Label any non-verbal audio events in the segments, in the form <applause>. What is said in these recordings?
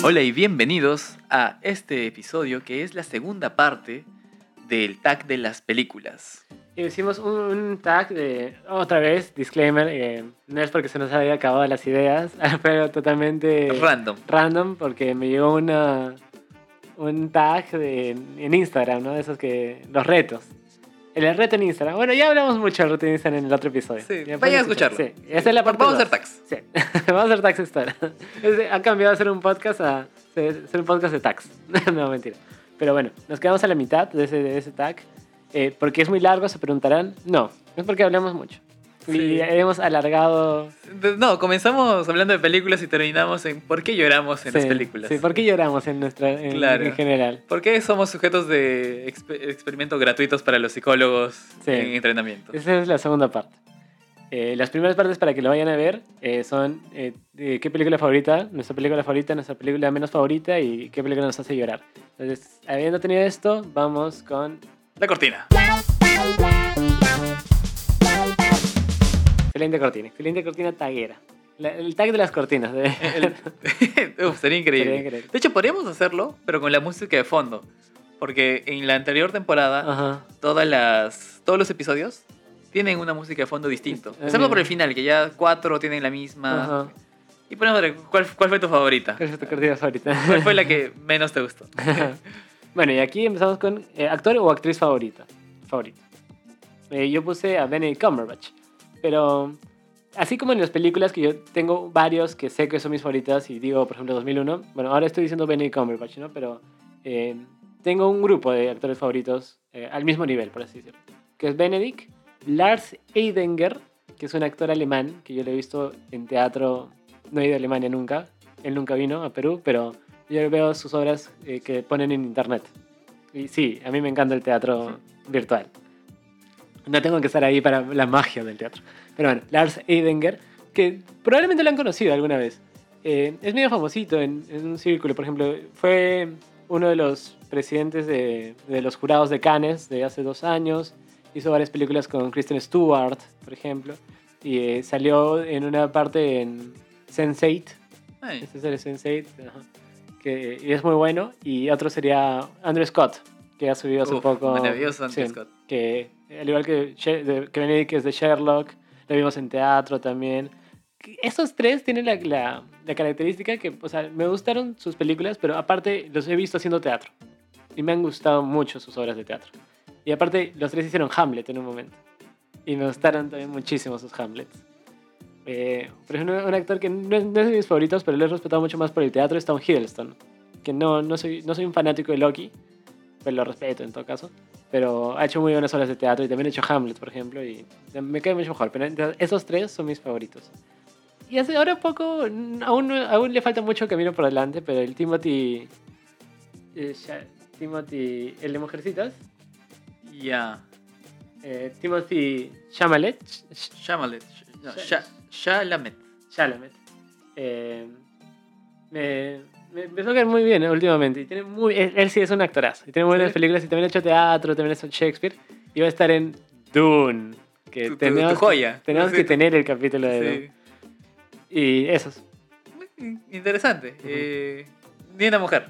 Hola y bienvenidos a este episodio que es la segunda parte del tag de las películas. Hicimos un, un tag de, otra vez, disclaimer, eh, no es porque se nos haya acabado las ideas, <laughs> pero totalmente Random. random porque me llegó una, un tag de, en Instagram, ¿no? De esos que, los retos. El reto en Instagram. Bueno, ya hablamos mucho del reto en Instagram en el otro episodio. Sí, Ya vayan a escucharlo. Sí, esa es la parte <laughs> Vamos a hacer tags. Sí, vamos a hacer tags historia. Es- Ha cambiado de ser un podcast a ser, un podcast de tags. <laughs> no, mentira. Pero bueno, nos quedamos a la mitad de ese, de ese tag. Eh, ¿Porque es muy largo? Se preguntarán. No, es porque hablamos mucho. Sí. Y hemos alargado... No, comenzamos hablando de películas y terminamos en por qué lloramos en sí, las películas. Sí, ¿por qué lloramos en, nuestra, en, Claro. en general? ¿Por qué somos sujetos de exp- experimentos gratuitos para los psicólogos Sí. en entrenamiento? Esa es la segunda parte. Eh, las primeras partes para que lo vayan a ver eh, son eh, de qué película favorita, nuestra película favorita, nuestra película menos favorita y qué película nos hace llorar. Entonces, habiendo tenido esto, vamos con La cortina. Excelente cortina, cortina taguera. La- el tag de las cortinas. de- <laughs> El- Uf, sería increíble. Sería increíble. De hecho, podríamos hacerlo, pero con la música de fondo. Porque en la anterior temporada, Ajá. todas las, todos los episodios tienen una música de fondo distinto. Ah, Excepto mira. por el final, que ya cuatro tienen la misma. Ajá. Y ponemos ¿cuál, ¿cuál fue tu favorita? ¿Cuál es tu cortina favorita? ¿Cuál fue la que <laughs> menos te gustó? <laughs> bueno, y aquí empezamos con eh, actor o actriz favorita. Favorito. Eh, yo puse a Benedict Cumberbatch. Pero así como en las películas que yo tengo varios que sé que son mis favoritas y digo, por ejemplo, 2001. Bueno, ahora estoy diciendo Benedict Cumberbatch, ¿no? Pero eh, tengo un grupo de actores favoritos eh, al mismo nivel, por así decirlo. Que es Benedict, Lars Eidinger, que es un actor alemán que yo lo he visto en teatro. No he ido a Alemania nunca. Él nunca vino a Perú, pero yo veo sus obras eh, que ponen en internet. Y sí, a mí me encanta el teatro virtual. No tengo que estar ahí para la magia del teatro. Pero bueno, Lars Eidinger, que probablemente lo han conocido alguna vez. Eh, es medio famosito en, en un círculo, por ejemplo, fue uno de los presidentes de, de los jurados de Cannes de hace dos años. Hizo varias películas con Kristen Stewart, por ejemplo. Y eh, salió en una parte en Sense8, Ay, este es el Sense8, ajá, que y es muy bueno. Y otro sería Andrew Scott, que ha subido hace uf, poco. maravilloso sí, Scott. Que al igual que, que Benedict, es de Sherlock, lo vimos en teatro también. Esos tres tienen la, la, la característica que, o sea, me gustaron sus películas, pero aparte los he visto haciendo teatro. Y me han gustado mucho sus obras de teatro. Y aparte, los tres hicieron Hamlet en un momento. Y me gustaron también muchísimo sus Hamlets. Eh, por ejemplo, un actor que no es, no es de mis favoritos, pero lo he respetado mucho más por el teatro es Tom Hiddleston. Que no, no, soy, no soy un fanático de Loki, pero lo respeto en todo caso. Pero ha hecho muy buenas obras de teatro y también ha hecho Hamlet, por ejemplo, y me cae mucho mejor. Pero esos tres son mis favoritos. Y hace ahora poco, mm, aún, aún le falta mucho camino por delante, pero el Timothy. eh, Timothy. El de Mujercitas. Ya. eh, Timothy Chalamet. Chalamet. No, Chalamet. Chalamet. eh, me, me empezó a caer muy bien eh, últimamente. Y tiene muy, él, él sí es un actorazo. Y tiene muy buenas Sí. películas y también ha hecho teatro, también ha hecho Shakespeare. Y va a estar en Dune. Que Tu- tenemos, tu joya. Tenemos Sí, que tener el capítulo de Dune. Y esos. Interesante. Eh, ni una mujer.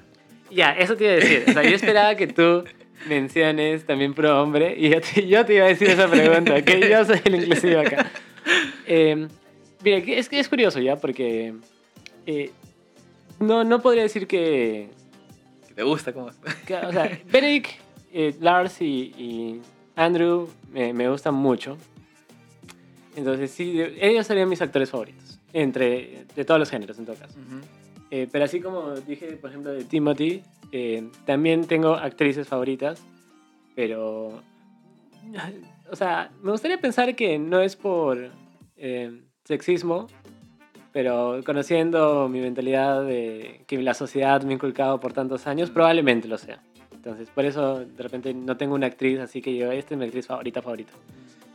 Ya, eso te iba a decir. O sea, yo esperaba que tú menciones también pro hombre y yo te, yo te iba a decir esa pregunta, que yo soy el inclusivo acá. <laughs> Eh, mira, es, que es curioso ya, porque eh, no, no podría decir que, Que ¿Te gusta cómo? que, o sea, Benedict, eh, Lars y, y Andrew me, me gustan mucho. Entonces sí, ellos serían mis actores favoritos, entre, de todos los géneros en todo caso. Eh, pero así como dije, por ejemplo, de Timothy, eh, también tengo actrices favoritas, pero... O sea, me gustaría pensar que no es por eh, sexismo, pero conociendo mi mentalidad de que la sociedad me ha inculcado por tantos años, probablemente lo sea. Entonces, por eso de repente no tengo una actriz así que yo, esta es mi actriz favorita, favorita.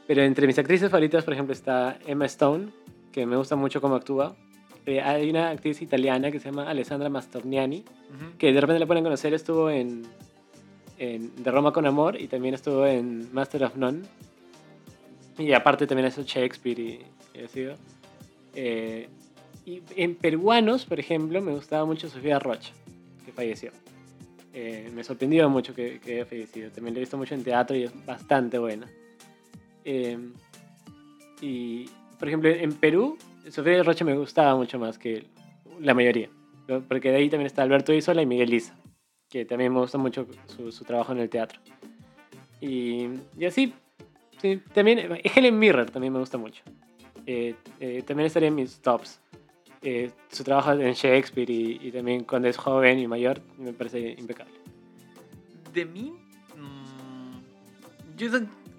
Pero entre mis actrices favoritas, por ejemplo, está Emma Stone, que me gusta mucho cómo actúa. Eh, hay una actriz italiana que se llama Alessandra Mastorniani, Ujú. que de repente la pueden conocer, estuvo en, en De Roma con Amor y también estuvo en Master of None. Y aparte también ha hecho Shakespeare y, y así. Eh, Y en peruanos, por ejemplo, me gustaba mucho Sofía Rocha, que falleció. Eh, me sorprendió mucho que, que haya fallecido. También la he visto mucho en teatro y es bastante buena. Eh, y, por ejemplo, en Perú, Sofía Rocha me gustaba mucho más que la mayoría. Porque de ahí también está Alberto Isola y Miguel Lisa, que también me gusta mucho su, su trabajo en el teatro. Y, y así, sí, también Helen Mirren también me gusta mucho. Eh, eh, también estaría en mis tops. Eh, su trabajo en Shakespeare y, y también cuando es joven y mayor me parece impecable. De mí, mm, yo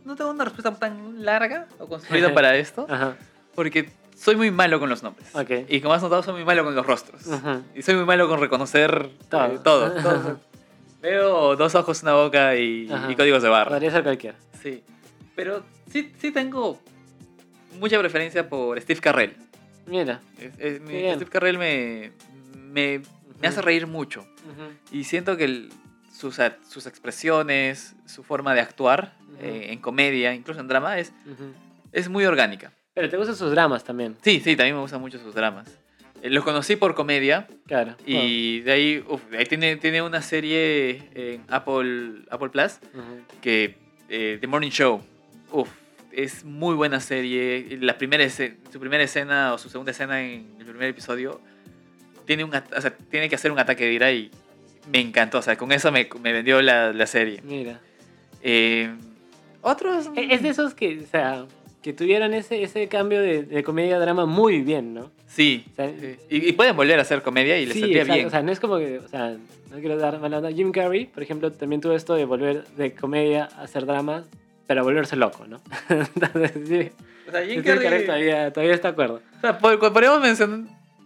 no- tengo una respuesta tan larga o construida <laughs> para esto, Ajá. porque soy muy malo con los nombres. Ok. Y como has notado, soy muy malo con los rostros. Ajá. Y soy muy malo con reconocer Todo. eh, todo. <laughs> todo. Veo dos ojos, una boca y, y códigos de barra. Podría ser cualquiera. Sí. Pero sí, sí tengo mucha preferencia por Steve Carrell. Mira. Es- es- mi-. Steve Carrell me, me, me hace reír mucho. Y siento que el- sus, sus expresiones, su forma de actuar eh, en comedia, incluso en drama, es, es muy orgánica. Pero te gustan sus dramas también. Sí, sí, también me gustan mucho sus dramas. Eh, lo conocí por comedia Claro. y de ahí, uf, de ahí tiene, tiene una serie en Apple, Apple Plus que eh, The Morning Show. Uf, es muy buena serie. La primera su primera escena o su segunda escena en el primer episodio tiene, un, o sea, tiene que hacer un ataque de ira y me encantó. O sea, con eso me, me vendió la, la serie. Mira. Eh, otros. E- Es de esos que, o sea, que tuvieron ese, ese cambio de, de comedia a drama muy bien, ¿no? Sí. O sea, sí. Y, y pueden volver a hacer comedia y les sí, saldría exacto. bien. O sea, no es como que, o sea, no quiero dar mala. Jim Carrey, por ejemplo, también tuvo esto de volver de comedia a hacer drama, pero a volverse loco, ¿no? <laughs> Entonces, sí. O sea, Jim Carrey Carrey- todavía, todavía está de acuerdo. O sea, podríamos mencionar.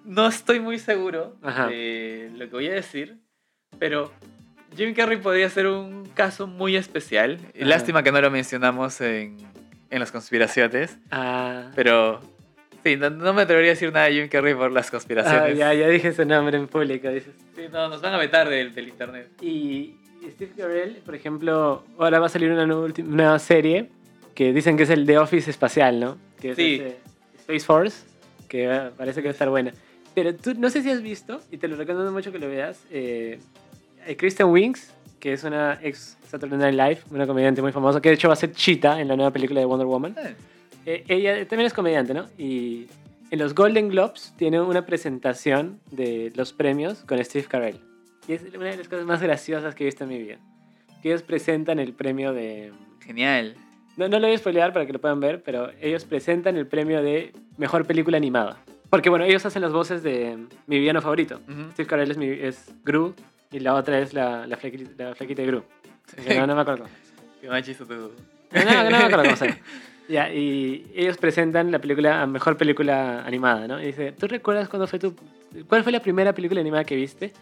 No estoy muy seguro Ajá. de lo que voy a decir, pero Jim Carrey podría ser un caso muy especial. Ajá. Lástima que no lo mencionamos en, en las conspiraciones, Ah, pero sí, no, no me atrevería a decir nada de Jim Carrey por las ah, conspiraciones. ya, ya dije su nombre en público, dices. Sí, no, nos van a vetar del, del internet. Y Steve Carell, por ejemplo, ahora va a salir una nueva, nueva serie que dicen que es el The Office espacial, ¿no? Que es Sí. Space Force, que va- parece que va a estar buena. Pero tú, no sé si has visto, y te lo recomiendo mucho que lo veas, eh, Kristen Winks, que es una ex Saturday Night Live, una comediante muy famosa, que de hecho va a ser Cheetah en la nueva película de Wonder Woman. Eh, Eh, ella también es comediante, ¿no? Y en los Golden Globes tiene una presentación de los premios con Steve Carell. Y es una de las cosas más graciosas que he visto en mi vida. Que ellos presentan el premio de... Genial. No, no lo voy a spoilear para que lo puedan ver, pero ellos presentan el premio de Mejor Película Animada. Porque, bueno, ellos hacen las voces de mi villano favorito. Ujú. Steve Carell es, mi, es Gru y la otra es la, la, flaquita, la flaquita de Gru. No, no me acuerdo. Qué machista tú. No, no, no me acuerdo cómo <laughs> se. Ya, y ellos presentan la película mejor película animada, ¿no? Y dice, ¿tú recuerdas cuándo fue tu... ¿Cuál fue la primera película animada que viste?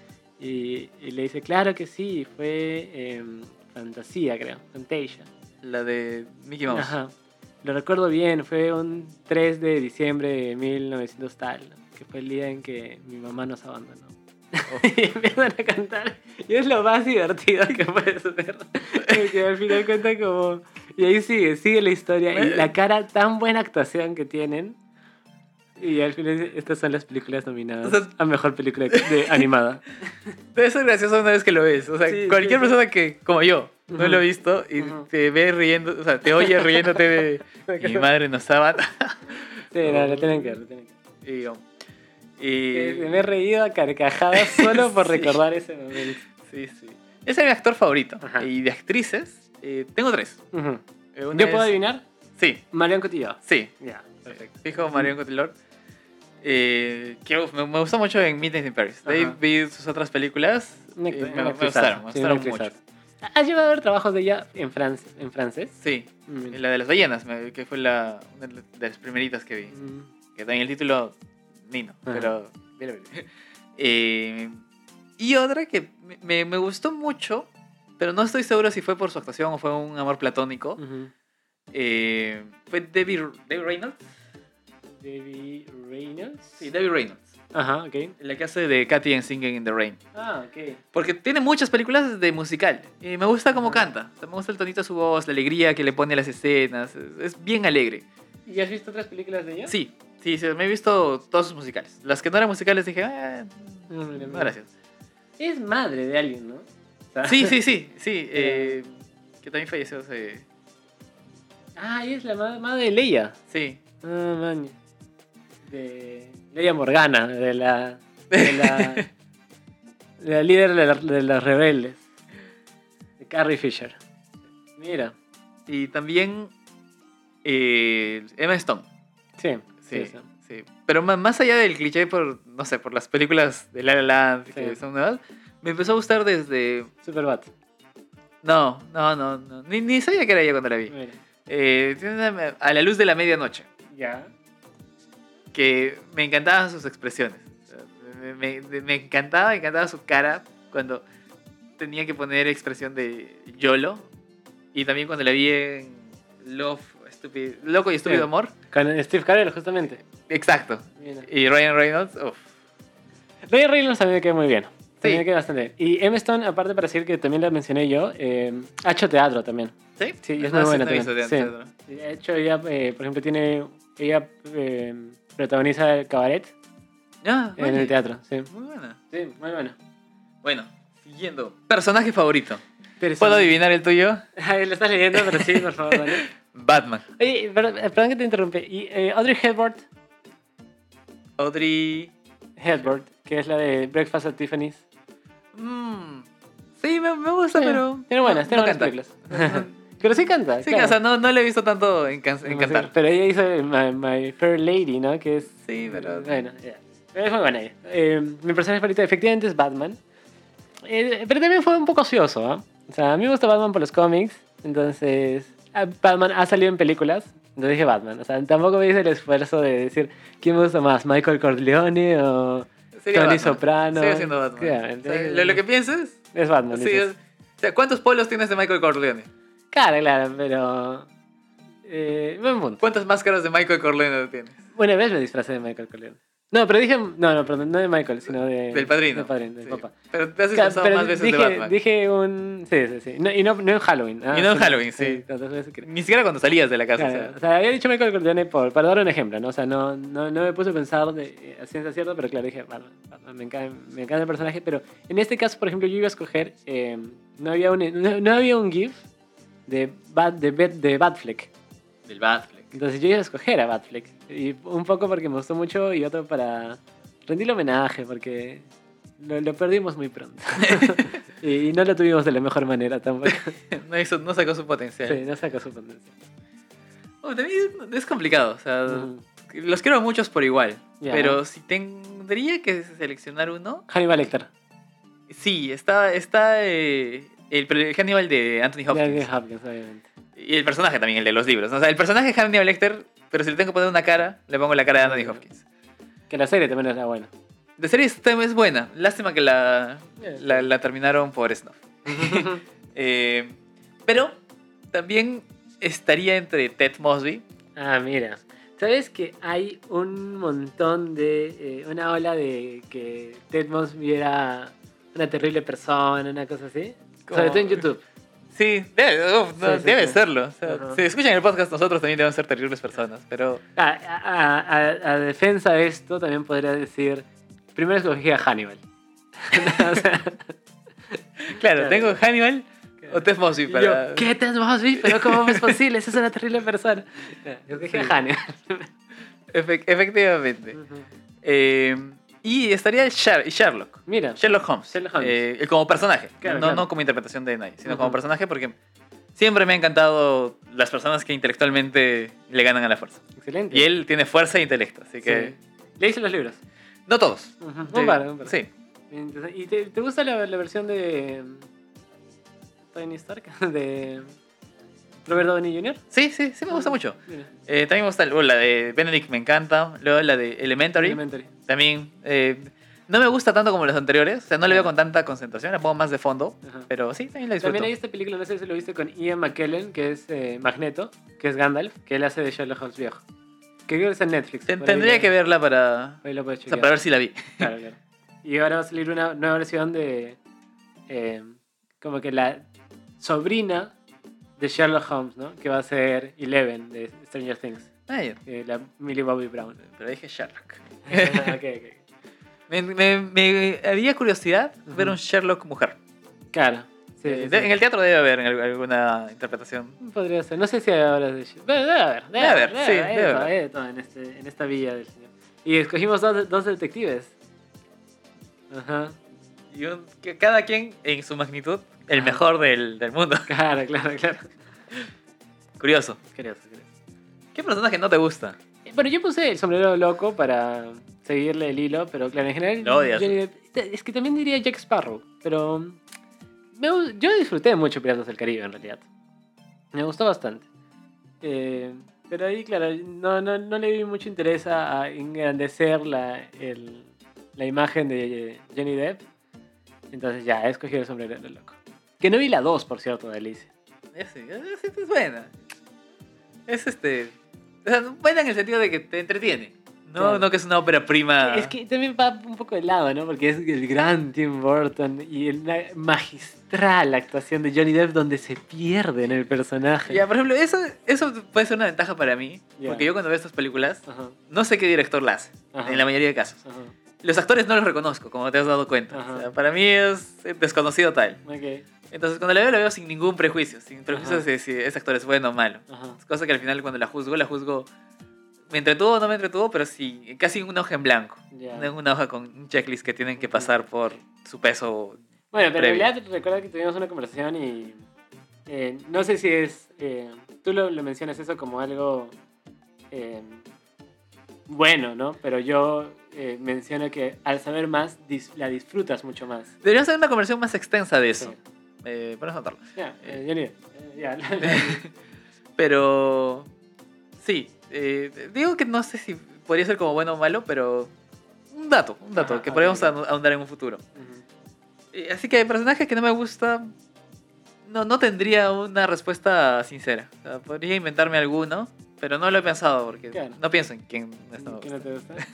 Y, y le dice, claro que sí, fue em, Fantasía, creo, Fantasia. La de Mickey Mouse. Ajá. Lo recuerdo bien, fue un 3 de diciembre de 1900 tal, que fue el día en que mi mamá nos abandonó. <laughs> y empiezan a cantar. Y es lo más divertido que puedes ver. Porque al final cuenta como... Y ahí sigue, sigue la historia. Y la cara, tan buena actuación que tienen. Y al final estas son las películas nominadas O sea- a Mejor Película de <laughs> animada. Debe ser gracioso una vez que lo ves. O sea, Sí, cualquier sí, sí. persona que, como yo, no Ujú. lo ha visto y Ujú. te ve riendo, o sea, te oye riéndote de <laughs> mi madre no estaba. <laughs> Sí, no, lo tienen que ver, lo tienen que ver. y, y- Me he reído a carcajadas solo por Sí. recordar ese momento. sí, sí. Ese es mi actor favorito. Ajá. Y de actrices, eh, tengo tres. Ujú. Eh, una ¿Yo puedo es- adivinar? Sí, Marion Cotillard. sí. Ya, perfecto. Fijo Marion Cotillard. Eh, que uf, me, me gustó mucho en Midnight in Paris. De Ajá. vi sus otras películas. Me, me actrizaza, gustaron, me sí, gustaron mucho. ¿Has llegado a ver trabajos de ella en, francés? en francés? Sí, Mm. la de las ballenas, me- que fue la, una de las primeritas que vi. Mm. que también el título Nino, Ajá. pero mira, mira. <laughs> Eh, y otra que me- me, me gustó mucho, pero no estoy seguro si fue por su actuación o fue un amor platónico, Ujú. eh, fue Debbie, Debbie Reynolds. Debbie Reynolds. Sí, Debbie Reynolds, Ajá, ok. la que hace de Katy en Singing in the Rain. Ah, ok. Porque tiene muchas películas de musical y me gusta cómo canta. Me gusta el tonito de su voz, la alegría que le pone a las escenas. Es, bien alegre. ¿Y has visto otras películas de ella? Sí, sí, sí, me he visto todos sus musicales. Las que no eran musicales dije, ah, No, no, mira. gracias. Es madre de alguien, ¿no? O sea- Sí, sí, sí, sí. <laughs> eh, que también falleció hace... Ah, es la ma- madre de Leia. Sí. Ah. De Leia Morgana, de la. de la. <laughs> de la líder de, la- de los rebeldes. De Carrie Fisher. Mira. Y también eh, Emma Stone. Sí, Sí, sí. Pero más allá del cliché por, no sé, por las películas de La La Land que Sí. son nuevas, me empezó a gustar desde... Superbad. No, no, no, no. Ni, ni sabía que era ella cuando la vi. Mira. Eh, a la luz de la medianoche, Ya. Que me encantaban sus expresiones. Me, me- me encantaba, me encantaba su cara cuando tenía que poner expresión de YOLO. Y también cuando la vi en Love, Estúpido- Loco y Estúpido Sí. Amor. Con Steve Carell, justamente. Exacto. Y Ryan Reynolds, uff. Ray Reynolds también me queda muy bien. Sí. me queda bastante bien. Y Emma Stone, aparte para decir que también la mencioné yo, eh, ha hecho teatro también. ¿Sí? Sí, es No, muy buena también. de Sí. De hecho, ella, eh, por ejemplo, tiene. Ella eh, protagoniza el cabaret Ah, en el teatro. Sí, Muy buena. sí muy bueno. Bueno, siguiendo. Personaje favorito. ¿Puedo adivinar el tuyo? <laughs> Lo estás leyendo, pero sí, por favor, dale. <laughs> Batman. Oye, perdón, eh, perdón que te interrumpe. Y eh, Audrey Hepburn, Audrey. Hepburn, que es la de Breakfast at Tiffany's. Mm, sí, me, me gusta, Sí, pero. Tiene buenas, no- tiene no buenas canta. películas. <laughs> pero sí canta. Sí, claro. o sea, no, no le he visto tanto en, can- en cantar. Pero ella hizo My, My Fair Lady, ¿no? Que es. Sí, pero. Bueno. Pero es muy buena ella. Eh, mi personaje favorito efectivamente es Batman. Eh, pero también fue un poco ocioso, ¿ah? O sea, a mí me gusta Batman por los cómics. Entonces, ah, Batman ha salido en películas. Entonces dije Batman. O sea, tampoco me hice el esfuerzo de decir quién me gusta más, Michael Corleone o Sería Tony Batman. Soprano. Sigue siendo Batman. O sea, lo, que pienses. Es Batman. Sí, o sea, ¿cuántos polos tienes de Michael Corleone? Claro, claro, pero. Eh, buen punto. ¿Cuántas máscaras de Michael Corleone tienes? Una vez me disfracé de Michael Corleone. No, pero dije. No, no, perdón, no de Michael, sino de. Del padrino. Del padrino, del Sí. papá. Pero te has Claro, disfrazado pero más veces dije, de Batman. dije un. Sí, sí, sí. No, y no, no en Halloween. ah, Y no en Halloween, sí. que- Ni siquiera cuando salías de la casa. Claro, o sea. o sea, había dicho Michael Corleone por, para dar un ejemplo, ¿no? O sea, no, no, no me puse a pensar de, eh, a ciencia cierta, pero claro, dije, Batman, Batman, me, encanta, me encanta el personaje, pero en este caso, por ejemplo, yo iba a escoger, eh, no, había un, no, no había un GIF de, Bat, de, de Batfleck. Del Batfleck. Entonces yo iba a escoger a Batfleck. Y un poco porque me gustó mucho y otro para rendirle homenaje, porque lo, lo perdimos muy pronto. <laughs> <laughs> y, y no lo tuvimos de la mejor manera tampoco. <laughs> no, hizo- no sacó su potencial. sí, no sacó su potencia. Oh, también es complicado. O sea, los quiero a muchos por igual. Pero si tendría que seleccionar uno, Hannibal Lecter. sí, está, está eh, el, el Hannibal de Anthony De Hopkins. Anthony Hopkins, obviamente. Y el personaje también, el de los libros. O sea, el personaje es Hannibal Lecter, pero si le tengo que poner una cara, le pongo la cara de Anthony Hopkins. Que la serie también era buena. De serie es, es buena. Lástima que la, la, la terminaron por Snuff. <laughs> Eh, pero también estaría entre Ted Mosby. ah, mira. ¿Sabes que hay un montón de. eh, una ola de que Ted Mosby era una terrible persona, una cosa así? Como- Sobre todo en YouTube. Sí, debe, uf, no, Sí, sí, debe sí. serlo. O sea. Si escuchan el podcast, nosotros también debemos ser terribles personas. Pero A, a- a- a defensa de esto, también podría decir. Primero escogí a Hannibal. <laughs> O sea, claro, Claro. tengo Hannibal o Ted Mosby para. yo, ¿qué Ted Mosby? ¿Pero cómo es posible? Esa es una terrible persona. <laughs> Yo a Hannibal. Efe- efectivamente. Eh, y estaría el Sher- Sherlock. Mira. Sherlock Holmes. Sherlock Holmes. Eh, como personaje. Claro, no, claro. no como interpretación de nadie, sino como personaje porque siempre me ha encantado las personas que intelectualmente le ganan a la fuerza. Excelente. Y él tiene fuerza e intelecto, así que... Sí. ¿Leíste los libros? No todos. Ujú, Sí, Un par, un par. Sí. ¿Y te, te gusta la, la versión de Tony Stark? <laughs> De Robert Downey Jr. Sí, sí, sí me gusta mucho. Mira, Eh, también me gusta oh, la de Benedict, me encanta. Luego la de Elementary, Elementary. también. eh, no me gusta tanto como los anteriores, o sea, no le veo con tanta concentración, la pongo más de fondo, Ajá. pero sí, también la disfruto. También hay esta película, no sé si lo viste con Ian McKellen, que es eh, Magneto, que es Gandalf, que él hace de Sherlock Holmes viejo. Que creo que está en Netflix. Ten- tendría que verla para, o sea, para ver si la vi. Claro, claro. Y ahora va a salir una nueva versión de. eh, como que la sobrina de Sherlock Holmes, ¿no? Que va a ser Eleven de Stranger Things. Ah, ya. eh, la Millie Bobby Brown. Pero dije Sherlock. ok, ok. <laughs> Me, me, me había curiosidad ver Ujú. un Sherlock mujer. Claro. Sí, Eh, sí, de- sí. En el teatro debe haber alguna interpretación. Podría ser. No sé si hay ahora de Bueno, debe haber. Debe, Debe haber, sí, hay debe de todo, haber. todo en, este, en esta villa del señor. Y escogimos dos, dos detectives. Ajá. Y un- que cada quien en su magnitud, el mejor del, del mundo. <laughs> Claro, claro, claro. Curioso. Curioso, curioso. ¿Qué personaje no te gusta? Bueno, yo puse el sombrero loco para seguirle el hilo, pero claro, en general. Lo odias. Depp- es que también diría Jack Sparrow, pero. me gu- yo disfruté mucho Piratas del Caribe en realidad. Me gustó bastante. Eh, pero ahí, claro, no, no, no le vi mucho interés a, a engrandecer la, el- la imagen de Johnny Depp. Entonces ya, he escogido el sombrero loco. Que no vi la 2, por cierto, de Alicia. Ese, ese es buena. Es este. O sea, buena en el sentido de que te entretiene. No, Claro. no que es una ópera prima. Es que también va un poco de lado, ¿no? Porque es el gran Tim Burton y una magistral actuación de Johnny Depp donde se pierde en el personaje. Ya, por ejemplo, eso, eso puede ser una ventaja para mí. Ya. Porque yo cuando veo estas películas, Ajá, no sé qué director la hace. Ajá. En la mayoría de casos. ajá. Los actores no los reconozco, como te has dado cuenta. Ajá. O sea, para mí es desconocido tal. Ok, Entonces, cuando la veo, la veo sin ningún prejuicio. Sin prejuicios de si ese actor es bueno o malo. ajá. Es cosa que al final, cuando la juzgo, la juzgo. Me entretuvo o no me entretuvo, pero sí, casi una hoja en blanco. Ya. Una, una hoja con un checklist que tienen que pasar por su peso. Bueno, pero en Previo. realidad recuerda que tuvimos una conversación y eh, no sé si es... eh, tú lo, lo mencionas eso como algo eh, bueno, ¿no? Pero yo eh, menciono que al saber más dis- la disfrutas mucho más. Deberíamos hacer una conversión más extensa de eso. Sí. Eh. Ya, eh, eh, ya. <laughs> Pero. Sí. digo que no sé si podría ser como bueno o malo, pero. Un dato, un dato Ajá, que podríamos ahondar en un futuro. Así que hay personajes que no me gusta. No, no tendría una respuesta sincera. O sea, podría inventarme alguno, pero no lo he pensado porque Claro. no pienso en quién no está- ¿Qué no te gusta? <laughs>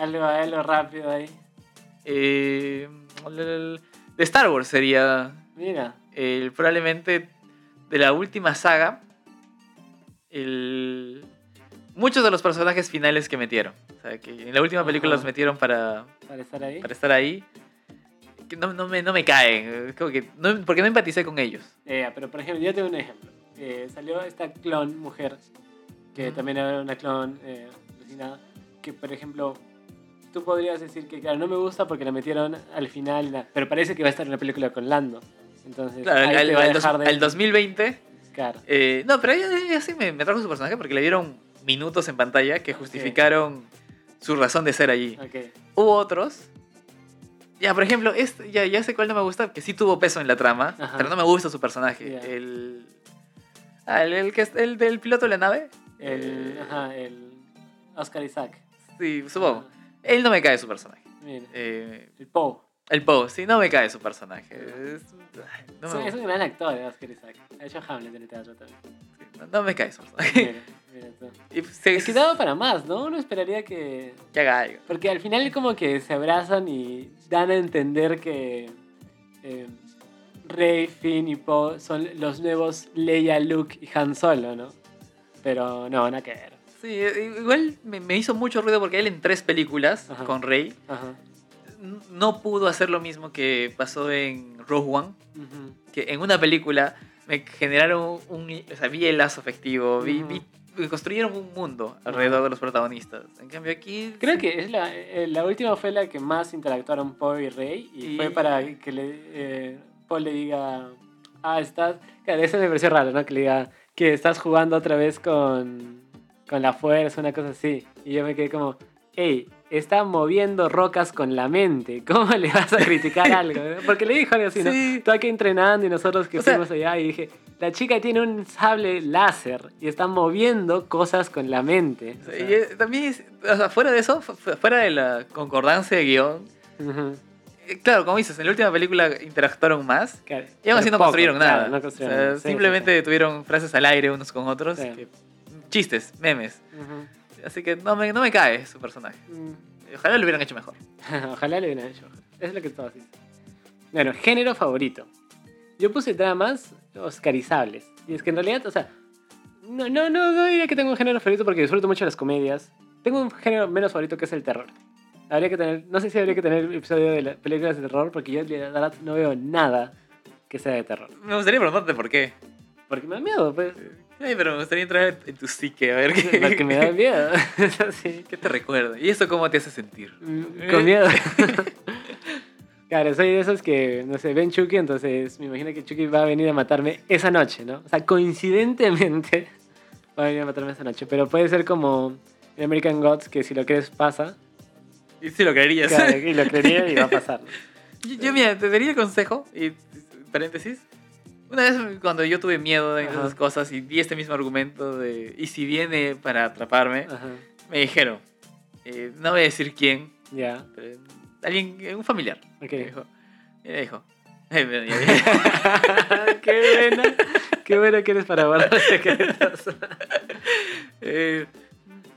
algo, algo rápido ahí. Eh, de Star Wars sería Mira. el, probablemente de la última saga. El, muchos de los personajes finales que metieron. O sea, que en la última película los metieron para, Para estar ahí. para estar ahí. Que no, no me, no me caen. es como que no- porque no empaticé con ellos. Eh, pero por ejemplo, yo tengo un ejemplo. Eh, salió esta clon mujer, que también era una clon eh, que por ejemplo, tú podrías decir que, claro, no me gusta porque la metieron al final, na- pero parece que va a estar en una película con Lando. Entonces, Claro, ahí al, te va a al dos- dejar de... al 2020. Claro. eh, no, pero ella, sí me, me trajo su personaje porque le dieron minutos en pantalla que justificaron su razón de ser allí. Ok. Hubo otros. Ya, por ejemplo, este, ya, ya sé cuál no me gusta, que sí tuvo peso en la trama, Ajá. pero no me gusta su personaje. El, ah, el, el que es el del piloto de la nave. El, Eh, ajá, el Oscar Isaac. Sí, supongo. Él no me cae su personaje. mira. Eh, El Poe. el Poe, sí, no me cae su personaje. Es- no, me un- es gusta, un gran actor, eh, Oscar Isaac. Ha hecho Hamlet en el teatro también. sí, no, no me cae su personaje. Mira, mira tú. <laughs> Y se, Es que daba para más, ¿no? Uno esperaría que... que haga algo. Porque al final como que se abrazan y dan a entender que eh, Rey, Finn y Poe son los nuevos Leia, Luke y Han Solo, ¿no? Pero no, nada que ver. Sí, igual me, me hizo mucho ruido porque él en tres películas Ajá. con Rey Ajá. no pudo hacer lo mismo que pasó en Rogue One. Ujú. que en una película me generaron un, o sea, vi el lazo afectivo, vi, Ujú. vi- construyeron un mundo alrededor de los protagonistas. En cambio aquí Creo que es la, eh, la última fue la que más interactuaron Poe y Rey y, Y- fue para que le, eh, Poe le diga, ah, estás... Claro, eso me pareció raro, ¿no? Que le diga que estás jugando otra vez con, con la fuerza, una cosa así. Y yo me quedé como, hey, está moviendo rocas con la mente, ¿cómo le vas a criticar algo? <laughs> Porque le dijo algo así, ¿no? Sí. Tú aquí entrenando y nosotros que O sea- fuimos allá y dije, la chica tiene un sable láser y está moviendo cosas con la mente. o sea, sea, y, también, es- o sea, fuera de eso, fu- fu- fuera de la concordancia de guion, eh, claro, como dices, en la última película interactuaron más. Claro, Y aún así no poco, construyeron claro, nada. no construyeron O sea. Sí, sí, simplemente tuvieron frases al aire unos con otros. Sí. que- chistes, memes. sí. Ujú. Así que no me, no me cae su personaje. Mm. Ojalá lo hubieran hecho mejor. <laughs> Ojalá le hubieran hecho. Es lo que estaba haciendo. Bueno, género favorito. Yo puse dramas oscarizables. Y es que en realidad, o sea, No, no, no, no diría que tengo un género favorito porque disfruto mucho las comedias. Tengo un género menos favorito que es el terror. Habría que tener, no sé si habría que tener episodio de las películas de terror porque yo la verdad no veo nada que sea de terror. Me gustaría preguntarte por qué. Porque me da miedo, pues. Ay, pero me gustaría entrar en tu psique, a ver qué, Porque me da <laughs> miedo. <laughs> Así. qué te recuerda. ¿Y eso cómo te hace sentir? Mm, Con miedo. <laughs> Claro, soy de esos que, no sé, ven Chucky, entonces me imagino que Chucky va a venir a matarme esa noche, ¿no? O sea, coincidentemente va a venir a matarme esa noche. Pero puede ser como en American Gods, que si lo crees pasa. Y si lo creerías. Claro, y lo creería y va a pasar. Yo, yo, mira, te daría el consejo, y paréntesis. Una vez cuando yo tuve miedo de Ajá. esas cosas y vi este mismo argumento de, y si viene para atraparme, Ajá, me dijeron, eh, no voy a decir quién, ya, pero alguien, un familiar, ok. me dijo, me dijo, <laughs> <laughs> qué bueno, qué bueno que eres para guardar secretos. <laughs> Eh,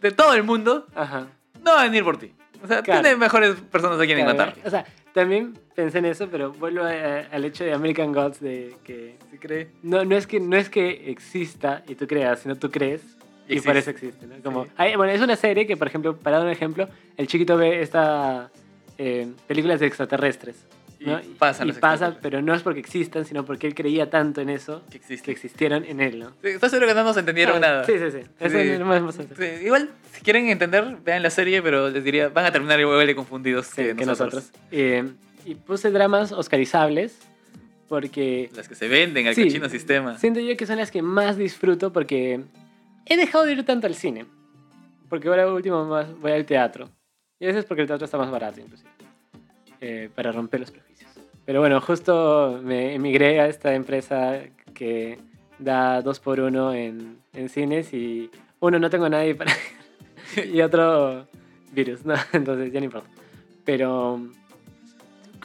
de todo el mundo, Ajá. no va a venir por ti. O sea, Claro. tiene mejores personas a quienes Claro, matar. O sea, también pensé en eso, pero vuelvo a- a- al hecho de American Gods de que ¿Se cree? no, no, es que no es que exista y tú creas, sino tú crees y, por eso existe. existe. ¿no? Como, Sí. hay- bueno, es una serie que, por ejemplo, para dar un ejemplo, el chiquito ve esta eh, películas de extraterrestres. Y ¿no? pasan y los pasa, pero no es porque existan, sino porque él creía tanto en eso Que que existieron en él, ¿no? Sí, ¿Estás seguro que no nos entendieron Ah, nada? Sí, sí, sí. Eso Sí. es lo más, sencillo. Sí, igual, si quieren entender, vean la serie, pero les diría, van a terminar igual de confundidos que, que nosotros. nosotros. Eh, y puse dramas oscarizables porque Las que se venden al cochino sistema. siento yo que son las que más disfruto porque he dejado de ir tanto al cine. Porque ahora último más voy al teatro. Y a veces porque el teatro está más barato, inclusive. Eh, para romper los prejuicios. Pero bueno, justo me emigré a esta empresa que da dos por uno en, en cines y uno no tengo nadie para <laughs> y otro virus, ¿no? <laughs> Entonces ya no importa. Pero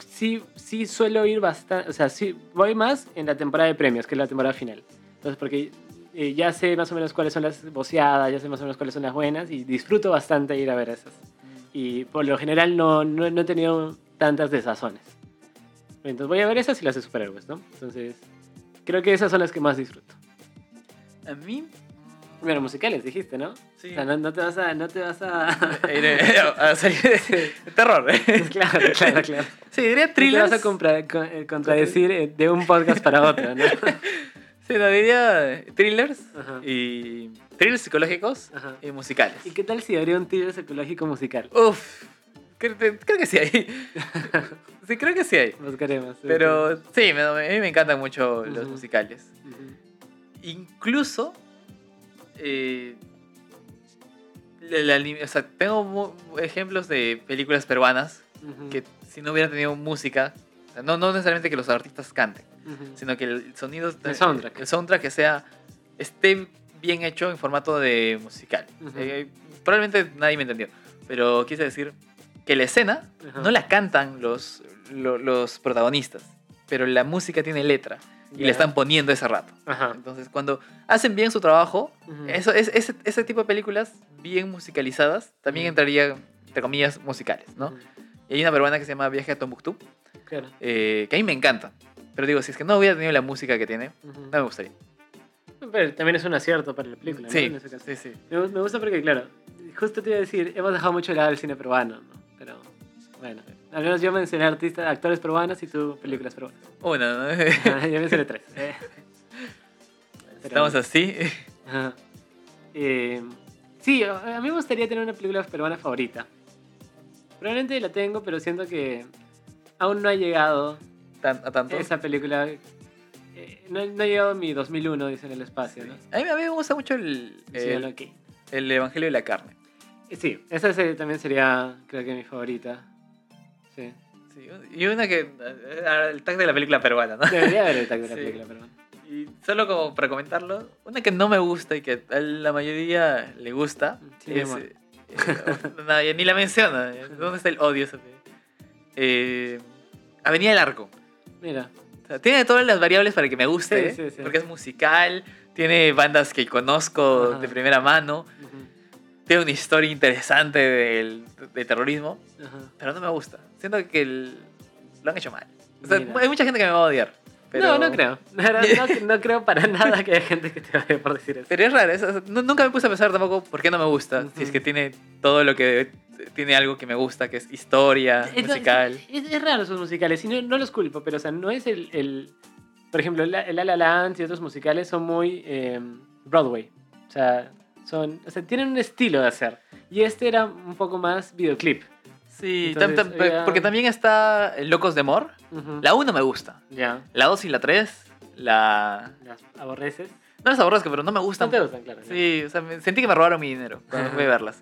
sí, sí suelo ir bastante, o sea, sí voy más en la temporada de premios, que es la temporada final. Entonces, porque eh, ya sé más o menos cuáles son las boceadas, ya sé más o menos cuáles son las buenas y disfruto bastante ir a ver esas. Y por lo general no, no, no he tenido tantas desazones. Entonces voy a ver esas y las de superhéroes, ¿no? Entonces, creo que esas son las que más disfruto. A mí, Bueno, musicales dijiste, ¿no? sí. O sea, no, no te vas a... No te vas a... Iré a salir de, terror. <laughs> claro, claro, claro. Sí, diría No te thrillers. vas a compra- con- eh, contradecir eh, de un podcast para otro, ¿no? <laughs> Sí, no, diría eh, thrillers Ajá. y thrillers psicológicos Ajá. y musicales. ¿Y qué tal si habría un thriller psicológico musical? Uf, creo, creo que sí hay. <laughs> Sí, creo que sí hay. Buscaremos. Pero sí, me- a mí me encantan mucho los Ujú. musicales. Ujú. Incluso, eh, la- la o sea, tengo ejemplos de películas peruanas Ujú. que si no hubieran tenido música, o sea, no, no necesariamente que los artistas canten, sino que el sonido, El soundtrack. el soundtrack que sea, esté bien hecho en formato de musical. Eh, probablemente nadie me entendió, pero quise decir que la escena Ajá. no la cantan los, lo- los protagonistas, pero la música tiene letra y Ya. le están poniendo ese rato. Ajá. Entonces, cuando hacen bien su trabajo, eso, es, ese, ese tipo de películas bien musicalizadas también Ujú. entraría, entre comillas, musicales, ¿no? Y hay una peruana que se llama Viaje a Tombuctú, Claro. eh, que a mí me encanta. Pero digo, si es que no hubiera tenido la música que tiene, no me gustaría. Pero también es un acierto para la película, ¿no? Sí, En ese caso. sí, sí. Me, me gusta porque, claro, justo te iba a decir, hemos dejado mucho de lado el cine peruano, ¿no? Bueno, al menos yo mencioné artistas, actores peruanos y tú películas peruanas. Una, ¿no? Ajá, <laughs> yo mencioné tres. eh. <laughs> Pero- Estamos así. Ajá. Eh, sí, a mí me gustaría tener una película peruana favorita. Probablemente la tengo, pero siento que aún no ha llegado Tan- a tanto. esa película. eh, no, no ha llegado mi 2001, dice en el espacio, ¿no? A mí, a mí me gusta mucho el, Sí, el, el Evangelio de la Carne. Sí, esa se- también sería, creo que mi favorita. Sí. Sí, y una que. eh, El tag de la película peruana, ¿no? Debería haber el tag de la <laughs> Sí. película peruana. Y solo como para comentarlo, una que no me gusta y que a la mayoría le gusta Sí, es. eh, eh, ya ni la menciona. ¿Dónde está el odio? Eh, Avenida del Arco. Mira, O sea, tiene todas las variables para que me guste, Sí, sí, porque es musical, tiene bandas que conozco Ajá. de primera mano, ujú, tiene una historia interesante del, de terrorismo, ajá. pero no me gusta. Siento que el- lo han hecho mal. O sea, Mira. hay mucha gente que me va a odiar, pero... No, no creo. No, no creo para <laughs> nada que haya gente que te odie por decir eso. Pero es raro, es- nunca me puse a pensar tampoco por qué no me gusta. Si es que tiene todo lo que... Tiene algo que me gusta, que es historia, Es- musical. Es, es raro sus musicales, y no, no los culpo, pero o sea, no es el... el- por ejemplo, el, el La La Land y otros musicales son muy eh, Broadway. O sea, son, o sea, tienen un estilo de hacer. Y este era un poco más videoclip. Sí, Entonces, tam- tam- porque también está Locos de Amor. Ujú. La 1 me gusta. Ya, La 2 y la 3, la... las aborreces. No las aborrezco, pero no me No gustan. te gustan, claro. Sí, o sea, sentí que me robaron mi dinero cuando fui a verlas.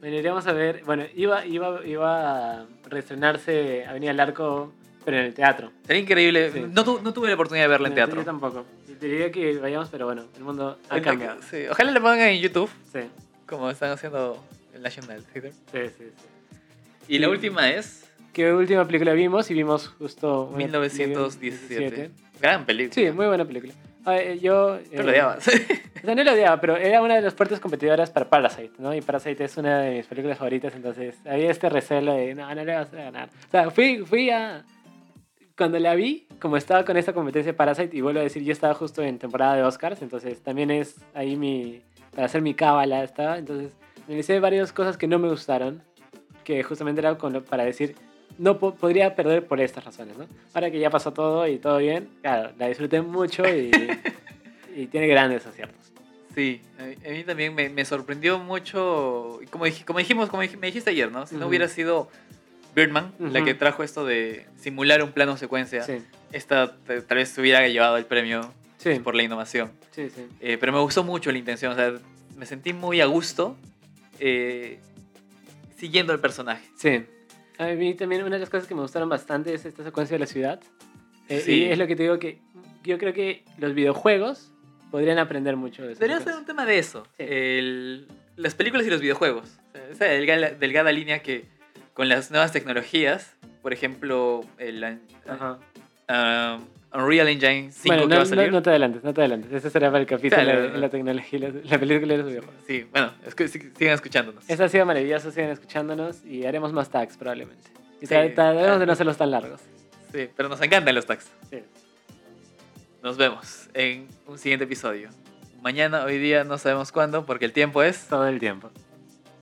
Bueno, iríamos a ver. Bueno, iba, iba, iba a reestrenarse Avenida del Arco, pero en el teatro. Sería increíble. Sí. No, tu- no tuve la oportunidad de verla en No, teatro. Yo tampoco. Diría que vayamos, pero bueno, el mundo ha cambiado. Sí, Ojalá le pongan en YouTube, Sí, como están haciendo el National Theatre. sí, sí. sí. Y la Sí. última es ¿Qué última película vimos? Y vimos justo... una- 1917. Gran película. Sí, muy buena película. Ah, eh, yo... Pero eh, lo odiabas. <laughs> O sea, no lo odiaba, pero era una de las fuertes competidoras para Parasite, ¿no? Y Parasite es una de mis películas favoritas, entonces había este recelo de, no, no le vas a ganar. O sea, fui, fui a... Cuando la vi, como estaba con esta competencia de Parasite, y vuelvo a decir, yo estaba justo en temporada de Oscars, entonces también es ahí mi... para hacer mi cábala estaba, entonces me hice varias cosas que no me gustaron, que justamente era con lo- para decir, no po- podría perder por estas razones, ¿no? Ahora que ya pasó todo y todo bien, claro, la disfruté mucho y, y tiene grandes aciertos. Sí, a mí, también me, me sorprendió mucho. Como, dij- como dijimos, como dij- me dijiste ayer, ¿no? Si no Ujú. hubiera sido Birdman la Ujú. que trajo esto de simular un plano secuencia, Sí, esta tal vez hubiera llevado el premio sí, por la innovación. sí. Eh, pero me gustó mucho la intención, o sea, me sentí muy a gusto eh, siguiendo el personaje. Sí. A mí también una de las cosas que me gustaron bastante es esta secuencia de la ciudad. Eh, Sí. Y es lo que te digo que yo creo que los videojuegos podrían aprender mucho de eso. Debería ser un tema de eso, el- las películas y los videojuegos. O sea, esa delgada, delgada línea que con las nuevas tecnologías, por ejemplo, el ah, Unreal Engine 5 Bueno, que no, va a no- salir. no te adelantes, no te adelantes. Eso será para el capítulo Claro, de no. la tecnología, la, la película y los videojuegos. Sí, bueno, es que sig- sigan escuchándonos. Eso ha sido maravilloso, sigan escuchándonos y haremos más tags probablemente. Y Sí. tra- trataremos de no hacerlos tan largos. Sí, pero nos encantan los tags. Sí. Nos vemos en un siguiente episodio. Mañana, hoy día, no sabemos cuándo, porque el tiempo es... Todo el tiempo.